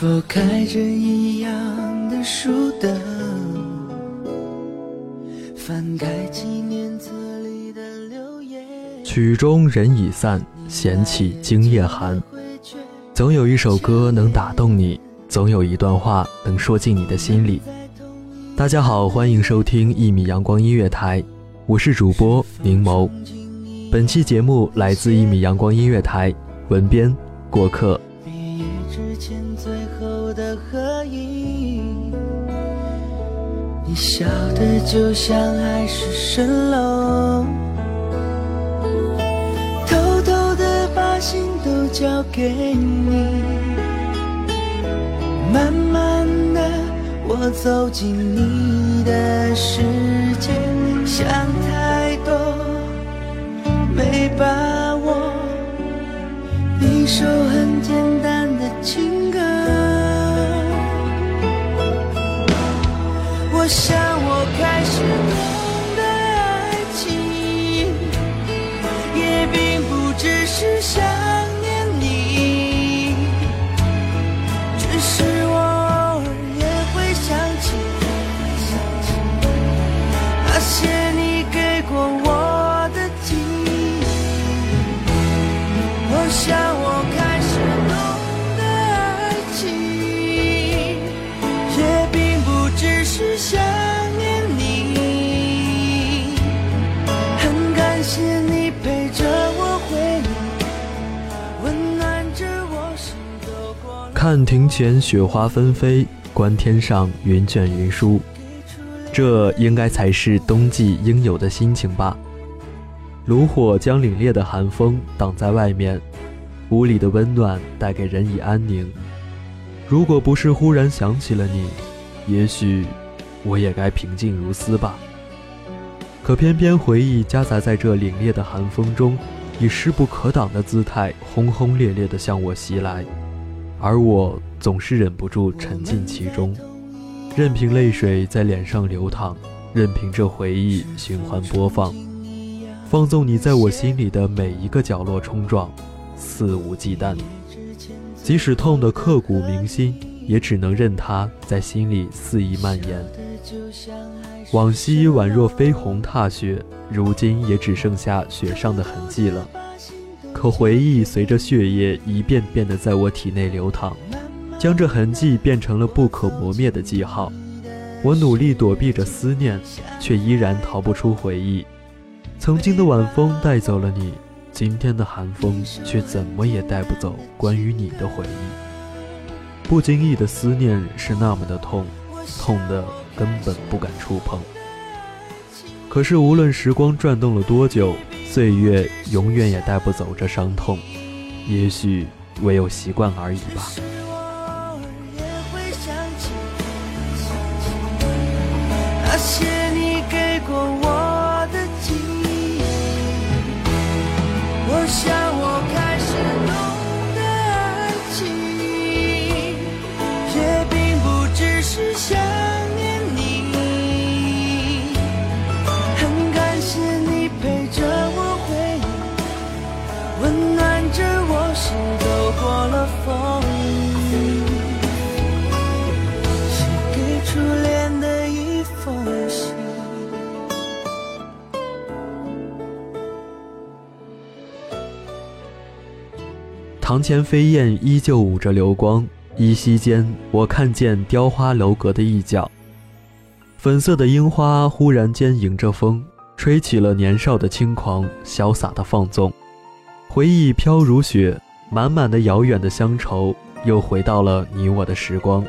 否开着一样的书灯？翻开纪念册里的留言。曲终人已散，闲起今夜寒。总有一首歌能打动你，总有一段话能说进你的心里。大家好，欢迎收听一米阳光音乐台，我是主播宁谋。本期节目来自一米阳光音乐台，文编过客。你笑的就像海市蜃楼，偷偷的把心都交给你。慢慢的，我走进你的世界，想只是想念你，只是我偶尔也会想起那些你给过我的记忆。我想我开始懂得爱情，也并不只是想看庭前雪花纷飞，观天上云卷云舒，这应该才是冬季应有的心情吧。炉火将凛冽的寒风挡在外面，屋里的温暖带给人以安宁。如果不是忽然想起了你，也许我也该平静如斯吧。可偏偏回忆夹杂在这凛冽的寒风中，以势不可挡的姿态轰轰烈烈地向我袭来，而我总是忍不住沉浸其中，任凭泪水在脸上流淌，任凭这回忆循环播放。放纵你在我心里的每一个角落冲撞，肆无忌惮。即使痛得刻骨铭心，也只能任它在心里肆意蔓延。往昔宛若飞鸿踏雪，如今也只剩下雪上的痕迹了。可回忆随着血液一遍遍地在我体内流淌，将这痕迹变成了不可磨灭的记号。我努力躲避着思念，却依然逃不出回忆。曾经的晚风带走了你，今天的寒风却怎么也带不走关于你的回忆。不经意的思念是那么的痛，痛的根本不敢触碰。可是无论时光转动了多久，岁月永远也带不走这伤痛。也许唯有习惯而已吧。那些堂前飞燕依旧舞着流光，依稀间我看见雕花楼阁的一角。粉色的樱花忽然间迎着风，吹起了年少的轻狂，潇洒的放纵。回忆飘如雪，满满的遥远的乡愁，又回到了你我的时光，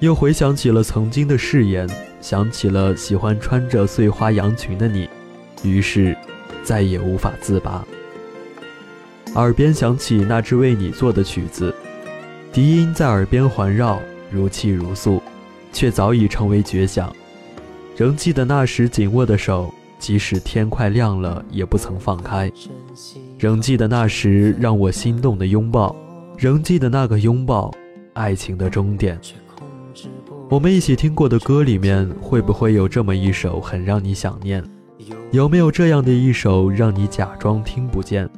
又回想起了曾经的誓言，想起了喜欢穿着碎花洋裙的你，于是再也无法自拔。耳边响起那支为你做的曲子，笛音在耳边环绕，如泣如诉，却早已成为绝响。仍记得那时紧握的手，即使天快亮了也不曾放开。仍记得那时让我心动的拥抱，仍记得那个拥抱，爱情的终点。我们一起听过的歌里面，会不会有这么一首很让你想念？有没有这样的一首让你假装听不见？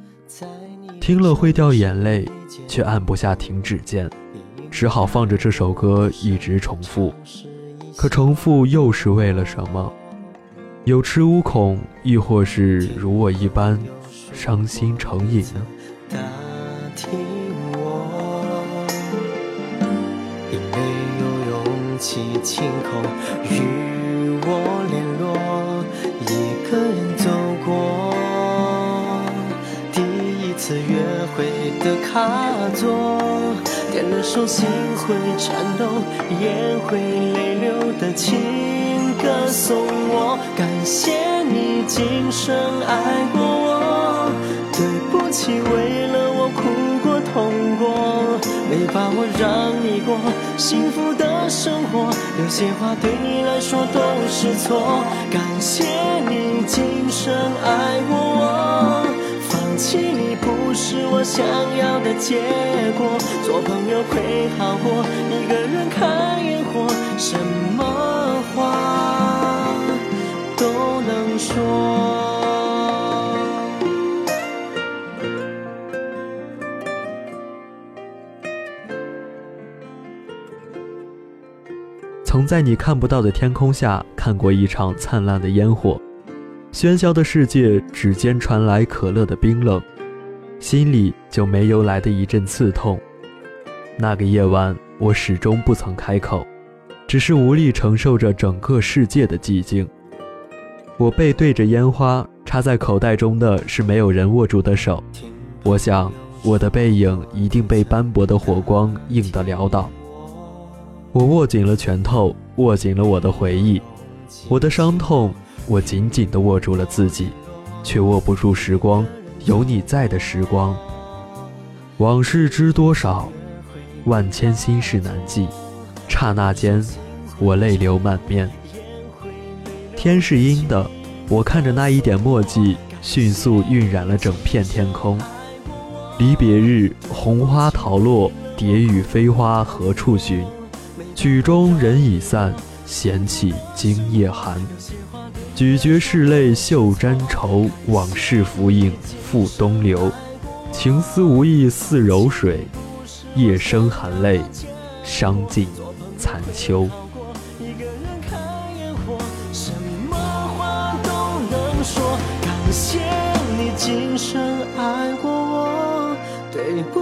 听了会掉眼泪，却按不下停止键，只好放着这首歌一直重复。可重复又是为了什么？有恃无恐，亦或是如我一般伤心成瘾呢？打听我，有勇气亲口与我的卡座，点了首心会颤抖、眼会泪流的情歌送我。感谢你今生爱过我，对不起为了我哭过痛过，没把握让你过幸福的生活，有些话对你来说都是错。感谢你今生爱过我。放弃你不是我想要的结果，做朋友会好过，一个人看烟火，什么话都能说。曾在你看不到的天空下看过一场灿烂的烟火。喧嚣的世界，指尖传来可乐的冰冷，心里就没由来的一阵刺痛。那个夜晚，我始终不曾开口，只是无力承受着整个世界的寂静。我背对着烟花，插在口袋中的是没有人握住的手。我想，我的背影一定被斑驳的火光映得潦倒。我握紧了拳头，握紧了我的回忆，我的伤痛。我紧紧地握住了自己，却握不住时光。有你在的时光，往事知多少，万千心事难记。刹那间，我泪流满面。天是阴的，我看着那一点墨迹，迅速晕染了整片天空。离别日，红花桃落，蝶语飞花何处寻？曲终人已散，闲起今夜寒。咀嚼拭泪袖沾愁，往事浮影复东流。情丝无意似柔水，夜生含泪，伤尽残秋。一个人看烟火，什么话都能说。感谢你今生爱过我，对不